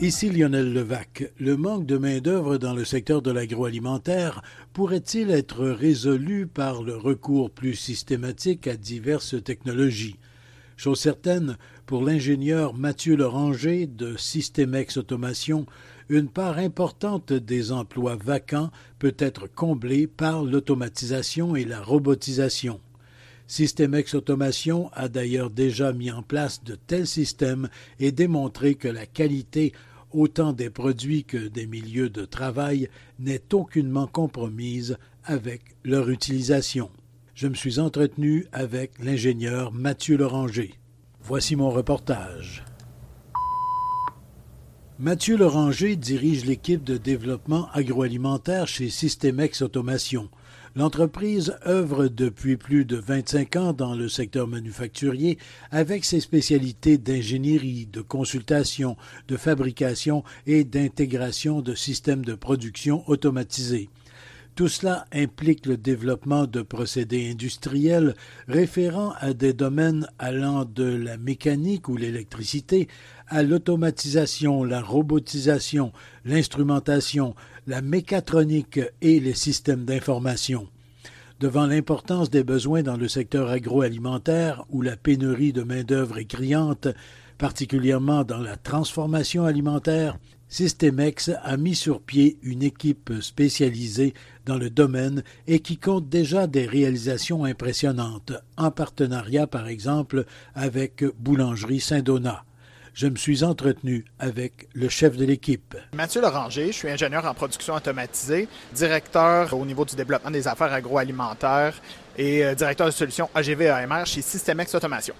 Ici Lionel Levac. Le manque de main-d'œuvre dans le secteur de l'agroalimentaire pourrait-il être résolu par le recours plus systématique à diverses technologies? Chose certaine, pour l'ingénieur Mathieu Loranger de Systemex Automation, une part importante des emplois vacants peut être comblée par l'automatisation et la robotisation. Systemex Automation a d'ailleurs déjà mis en place de tels systèmes et démontré que la qualité autant des produits que des milieux de travail n'est aucunement compromise avec leur utilisation. Je me suis entretenu avec l'ingénieur Mathieu Loranger. Voici mon reportage. Mathieu Loranger dirige l'équipe de développement agroalimentaire chez Systemex Automation. L'entreprise œuvre depuis plus de 25 ans dans le secteur manufacturier avec ses spécialités d'ingénierie, de consultation, de fabrication et d'intégration de systèmes de production automatisés. Tout cela implique le développement de procédés industriels référant à des domaines allant de la mécanique ou l'électricité à l'automatisation, la robotisation, l'instrumentation, la mécatronique et les systèmes d'information. Devant l'importance des besoins dans le secteur agroalimentaire, où la pénurie de main-d'œuvre est criante, particulièrement dans la transformation alimentaire, Systemex a mis sur pied une équipe spécialisée dans le domaine et qui compte déjà des réalisations impressionnantes, en partenariat par exemple avec Boulangerie Saint-Donat je me suis entretenu avec le chef de l'équipe. Mathieu Loranger, je suis ingénieur en production automatisée, directeur au niveau du développement des affaires agroalimentaires et euh, directeur de solutions AGV-AMR chez Systemex Automation.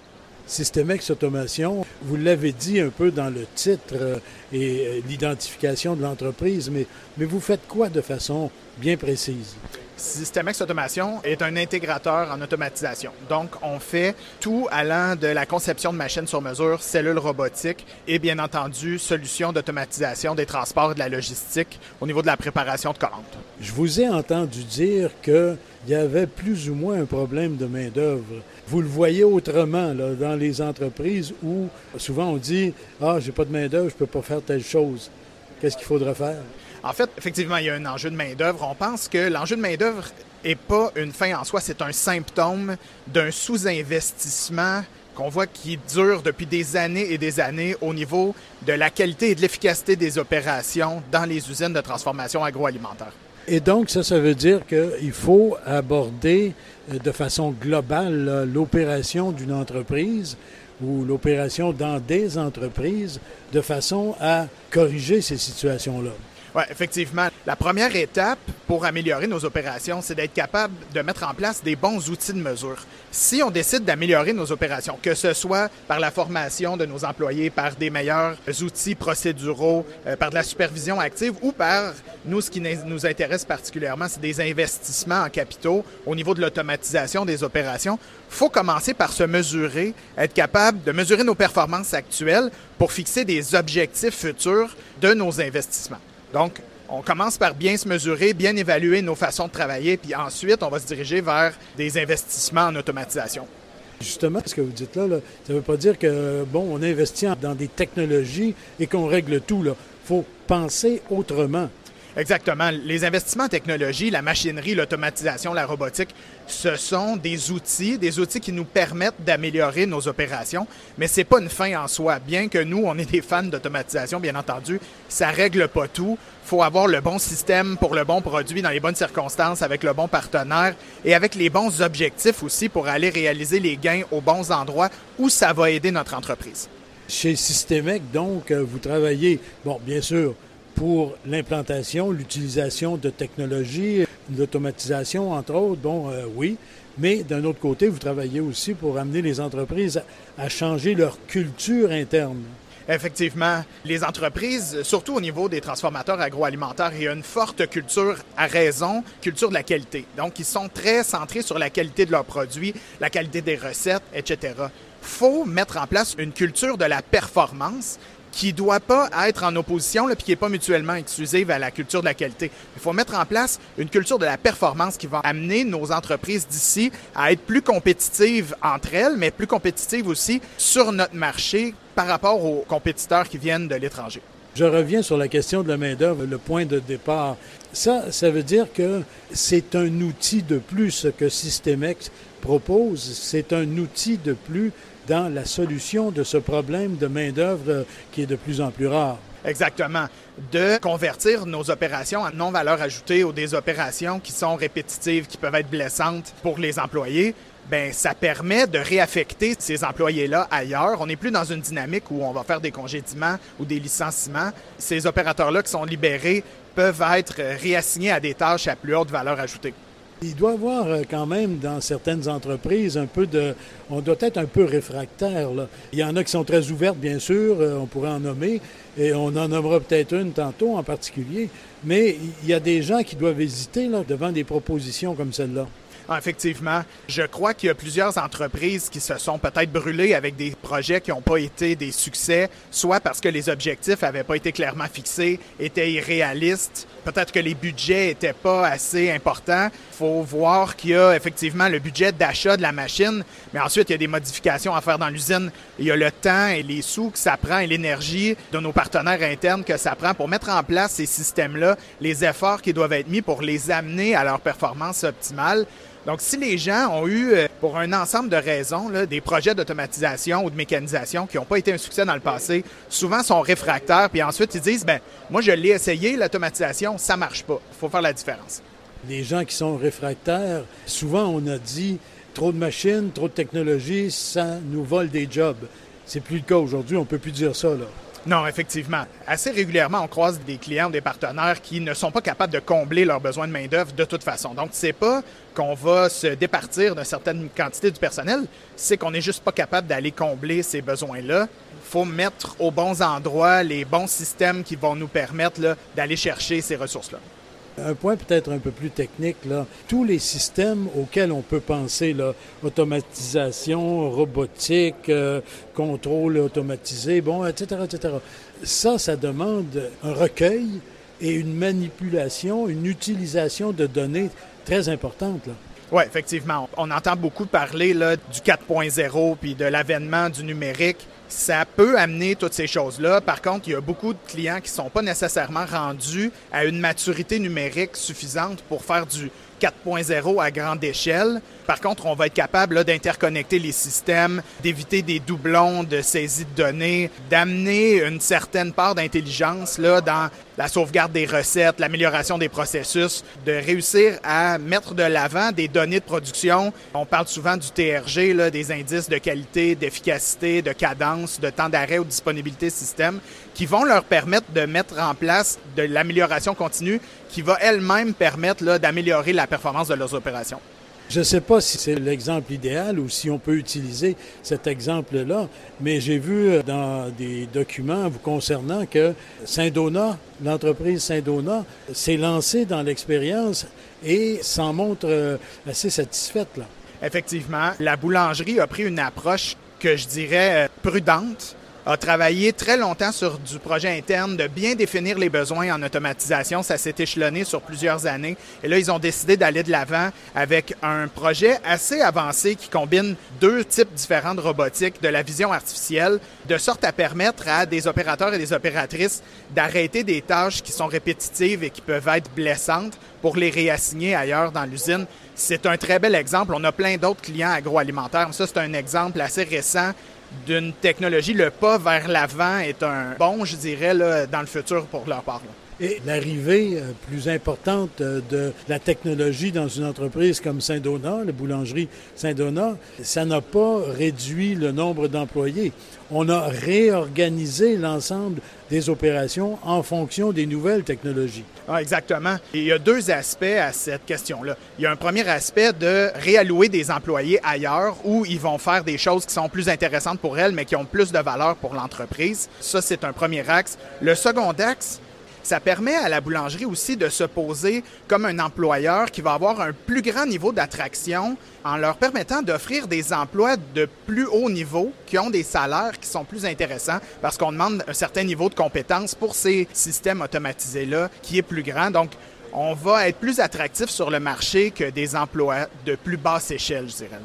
Systemex Automation, vous l'avez dit un peu dans le titre euh, et euh, l'identification de l'entreprise, mais, mais vous faites quoi de façon bien précise? Systemex Automation est un intégrateur en automatisation. Donc, on fait tout allant de la conception de machines sur mesure, cellules robotiques et bien entendu solutions d'automatisation des transports et de la logistique au niveau de la préparation de commandes. Je vous ai entendu dire qu'il y avait plus ou moins un problème de main-d'œuvre. Vous le voyez autrement dans les entreprises où souvent on dit Ah, j'ai pas de main-d'œuvre, je peux pas faire telle chose. Qu'est-ce qu'il faudrait faire? En fait, effectivement, il y a un enjeu de main-d'œuvre. On pense que l'enjeu de main-d'œuvre n'est pas une fin en soi, c'est un symptôme d'un sous-investissement qu'on voit qui dure depuis des années et des années au niveau de la qualité et de l'efficacité des opérations dans les usines de transformation agroalimentaire. Et donc, ça, ça veut dire qu'il faut aborder euh, de façon globale l'opération d'une entreprise ou l'opération dans des entreprises de façon à corriger ces situations-là. Oui, effectivement. La première étape pour améliorer nos opérations, c'est d'être capable de mettre en place des bons outils de mesure. Si on décide d'améliorer nos opérations, que ce soit par la formation de nos employés, par des meilleurs outils procéduraux, euh, par de la supervision active ou par, nous, ce qui nous intéresse particulièrement, c'est des investissements en capitaux au niveau de l'automatisation des opérations, faut commencer par se mesurer, être capable de mesurer nos performances actuelles pour fixer des objectifs futurs de nos investissements. Donc, on commence par bien se mesurer, bien évaluer nos façons de travailler, puis ensuite, on va se diriger vers des investissements en automatisation. Justement, ce que vous dites là, ça ne veut pas dire que, bon, on investit dans des technologies et qu'on règle tout. Il faut penser autrement. Exactement. Les investissements en technologie, la machinerie, l'automatisation, la robotique, ce sont des outils, des outils qui nous permettent d'améliorer nos opérations, mais c'est pas une fin en soi. Bien que nous, on est des fans d'automatisation, bien entendu, ça règle pas tout. Faut avoir le bon système pour le bon produit dans les bonnes circonstances, avec le bon partenaire et avec les bons objectifs aussi pour aller réaliser les gains aux bons endroits où ça va aider notre entreprise. Chez Systemec, donc, euh, vous travaillez, bon, bien sûr, pour l'implantation, l'utilisation de technologies, l'automatisation, entre autres. Bon, euh, oui. Mais d'un autre côté, vous travaillez aussi pour amener les entreprises à changer leur culture interne. Effectivement, les entreprises, surtout au niveau des transformateurs agroalimentaires, il y a une forte culture à raison, culture de la qualité. Donc, ils sont très centrés sur la qualité de leurs produits, la qualité des recettes, etc. faut mettre en place une culture de la performance qui doit pas être en opposition, puis qui n'est pas mutuellement exclusive à la culture de la qualité. Il faut mettre en place une culture de la performance qui va amener nos entreprises d'ici à être plus compétitives entre elles, mais plus compétitives aussi sur notre marché par rapport aux compétiteurs qui viennent de l'étranger. Je reviens sur la question de la main-d'œuvre, le point de départ. Ça, ça veut dire que c'est un outil de plus que Systemex propose. C'est un outil de plus dans la solution de ce problème de main-d'œuvre qui est de plus en plus rare. Exactement. De convertir nos opérations en non-valeur ajoutée ou des opérations qui sont répétitives, qui peuvent être blessantes pour les employés, ben ça permet de réaffecter ces employés-là ailleurs. On n'est plus dans une dynamique où on va faire des congédiements ou des licenciements. Ces opérateurs-là qui sont libérés peuvent être réassignés à des tâches à plus haute valeur ajoutée. Il doit y avoir euh, quand même dans certaines entreprises un peu de... On doit être un peu réfractaire. Là. Il y en a qui sont très ouvertes, bien sûr, euh, on pourrait en nommer, et on en nommera peut-être une tantôt en particulier, mais il y a des gens qui doivent hésiter devant des propositions comme celle-là. Ah, effectivement, je crois qu'il y a plusieurs entreprises qui se sont peut-être brûlées avec des projets qui n'ont pas été des succès, soit parce que les objectifs n'avaient pas été clairement fixés, étaient irréalistes, peut-être que les budgets n'étaient pas assez importants. Il faut voir qu'il y a effectivement le budget d'achat de la machine, mais ensuite il y a des modifications à faire dans l'usine. Il y a le temps et les sous que ça prend et l'énergie de nos partenaires internes que ça prend pour mettre en place ces systèmes-là, les efforts qui doivent être mis pour les amener à leur performance optimale. Donc, si les gens ont eu, euh, pour un ensemble de raisons, des projets d'automatisation ou de mécanisation qui n'ont pas été un succès dans le passé, souvent sont réfractaires, puis ensuite ils disent, ben moi je l'ai essayé, l'automatisation, ça marche pas. Il faut faire la différence. Les gens qui sont réfractaires, souvent on a dit, trop de machines, trop de technologie, ça nous vole des jobs. C'est plus le cas aujourd'hui, on peut plus dire ça, là. Non, effectivement. Assez régulièrement, on croise des clients, des partenaires qui ne sont pas capables de combler leurs besoins de main-d'œuvre de toute façon. Donc, c'est pas qu'on va se départir d'une certaine quantité du personnel, c'est qu'on n'est juste pas capable d'aller combler ces besoins-là. Il faut mettre aux bons endroits les bons systèmes qui vont nous permettre d'aller chercher ces ressources-là. Un point peut-être un peu plus technique, là. tous les systèmes auxquels on peut penser, là, automatisation, robotique, euh, contrôle automatisé, bon, etc., etc., ça, ça demande un recueil et une manipulation, une utilisation de données très importante. Là. Oui, effectivement. On entend beaucoup parler là, du 4.0 puis de l'avènement du numérique ça peut amener toutes ces choses-là. Par contre, il y a beaucoup de clients qui ne sont pas nécessairement rendus à une maturité numérique suffisante pour faire du 4.0 à grande échelle. Par contre, on va être capable d'interconnecter les systèmes, d'éviter des doublons de saisie de données, d'amener une certaine part d'intelligence dans la sauvegarde des recettes, l'amélioration des processus, de réussir à mettre de l'avant des données de production. On parle souvent du TRG, là, des indices de qualité, d'efficacité, de cadence, de temps d'arrêt ou de disponibilité système, qui vont leur permettre de mettre en place de l'amélioration continue qui va elle-même permettre d'améliorer la performance de leurs opérations. Je ne sais pas si c'est l'exemple idéal ou si on peut utiliser cet exemple-là, mais j'ai vu euh, dans des documents vous concernant que Saint-Donat, l'entreprise Saint-Donat, s'est lancée dans l'expérience et s'en montre euh, assez satisfaite. Là. Effectivement, la boulangerie a pris une approche que je dirais euh, prudente a travaillé très longtemps sur du projet interne de bien définir les besoins en automatisation. Ça s'est échelonné sur plusieurs années. Et là, ils ont décidé d'aller de l'avant avec un projet assez avancé qui combine deux types différents de robotique, de la vision artificielle, de sorte à permettre à des opérateurs et des opératrices d'arrêter des tâches qui sont répétitives et qui peuvent être blessantes pour les réassigner ailleurs dans l'usine. C'est un très bel exemple. On a plein d'autres clients agroalimentaires. Ça, c'est un exemple assez récent d'une technologie. Le pas vers l'avant est un bon, je dirais, là, dans le futur pour leur part. Et l'arrivée euh, plus importante euh, de la technologie dans une entreprise comme Saint-Donat, la boulangerie Saint-Donat, ça n'a pas réduit le nombre d'employés. On a réorganisé l'ensemble des opérations en fonction des nouvelles technologies. Ah, exactement. il y a deux aspects à cette question-là. Il y a un premier aspect de réallouer des employés ailleurs où ils vont faire des choses qui sont plus intéressantes pour elles, mais qui ont plus de valeur pour l'entreprise. Ça, c'est un premier axe. Le second axe, ça permet à la boulangerie aussi de se poser comme un employeur qui va avoir un plus grand niveau d'attraction en leur permettant d'offrir des emplois de plus haut niveau qui ont des salaires qui sont plus intéressants parce qu'on demande un certain niveau de compétence pour ces systèmes automatisés-là qui est plus grand. Donc, on va être plus attractif sur le marché que des emplois de plus basse échelle, je dirais.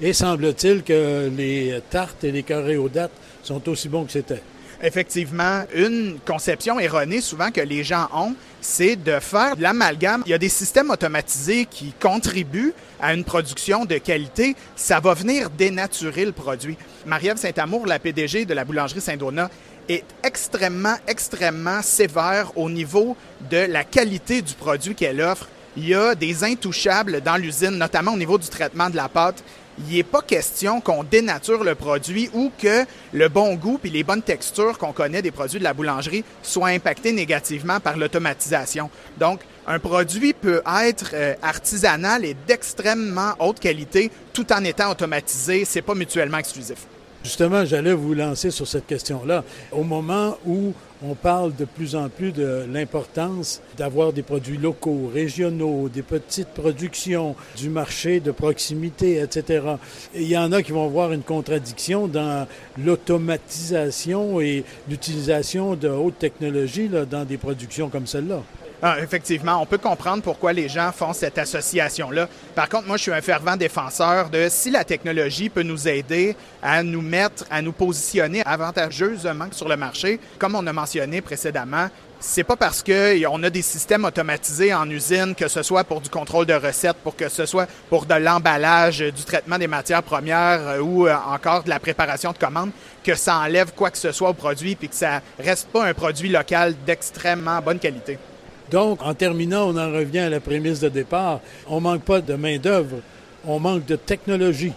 Et semble-t-il que les tartes et les carrés aux dates sont aussi bons que c'était effectivement, une conception erronée souvent que les gens ont, c'est de faire de l'amalgame. Il y a des systèmes automatisés qui contribuent à une production de qualité. Ça va venir dénaturer le produit. Marie-Ève Saint-Amour, la PDG de la boulangerie Saint-Donat, est extrêmement, extrêmement sévère au niveau de la qualité du produit qu'elle offre. Il y a des intouchables dans l'usine, notamment au niveau du traitement de la pâte il n'est pas question qu'on dénature le produit ou que le bon goût et les bonnes textures qu'on connaît des produits de la boulangerie soient impactés négativement par l'automatisation. Donc, un produit peut être euh, artisanal et d'extrêmement haute qualité tout en étant automatisé. C'est pas mutuellement exclusif. Justement, j'allais vous lancer sur cette question-là. Au moment où on parle de plus en plus de l'importance d'avoir des produits locaux, régionaux, des petites productions, du marché de proximité, etc. il y en a qui vont voir une contradiction dans l'automatisation et l'utilisation de haute technologie dans des productions comme celle-là. Ah, effectivement, on peut comprendre pourquoi les gens font cette association-là. Par contre, moi, je suis un fervent défenseur de si la technologie peut nous aider à nous mettre, à nous positionner avantageusement sur le marché, comme on a mentionné précédemment, c'est pas parce qu'on a des systèmes automatisés en usine, que ce soit pour du contrôle de recettes, pour que ce soit pour de l'emballage, du traitement des matières premières euh, ou euh, encore de la préparation de commandes, que ça enlève quoi que ce soit au produit puis que ça reste pas un produit local d'extrêmement bonne qualité. Donc, en terminant, on en revient à la prémisse de départ. On manque pas de main-d'œuvre, on manque de technologie.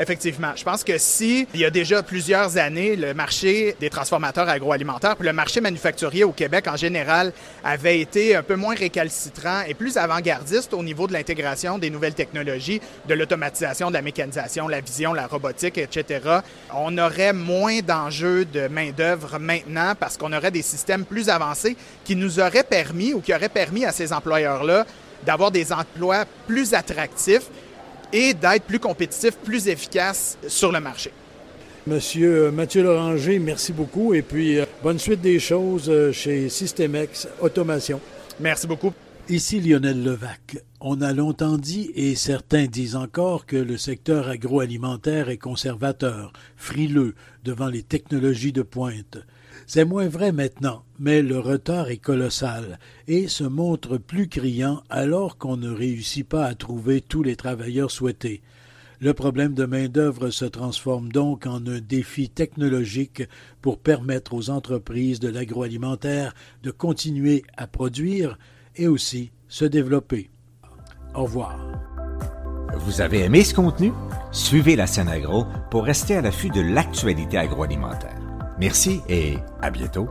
Effectivement. Je pense que si, il y a déjà plusieurs années, le marché des transformateurs agroalimentaires, puis le marché manufacturier au Québec en général, avait été un peu moins récalcitrant et plus avant-gardiste au niveau de l'intégration des nouvelles technologies, de l'automatisation, de la mécanisation, la vision, la robotique, etc., on aurait moins d'enjeux de main-d'œuvre maintenant parce qu'on aurait des systèmes plus avancés qui nous auraient permis ou qui auraient permis à ces employeurs-là d'avoir des emplois plus attractifs et d'être plus compétitif, plus efficace sur le marché. Monsieur euh, Mathieu Loranger, merci beaucoup et puis euh, bonne suite des choses euh, chez Systemex Automation. Merci beaucoup. Ici Lionel Levac. On a longtemps dit, et certains disent encore, que le secteur agroalimentaire est conservateur, frileux devant les technologies de pointe. C'est moins vrai maintenant, mais le retard est colossal et se montre plus criant alors qu'on ne réussit pas à trouver tous les travailleurs souhaités. Le problème de main-d'œuvre se transforme donc en un défi technologique pour permettre aux entreprises de l'agroalimentaire de continuer à produire et aussi se développer. Au revoir. Vous avez aimé ce contenu? Suivez la scène agro pour rester à l'affût de l'actualité agroalimentaire. Merci et à bientôt.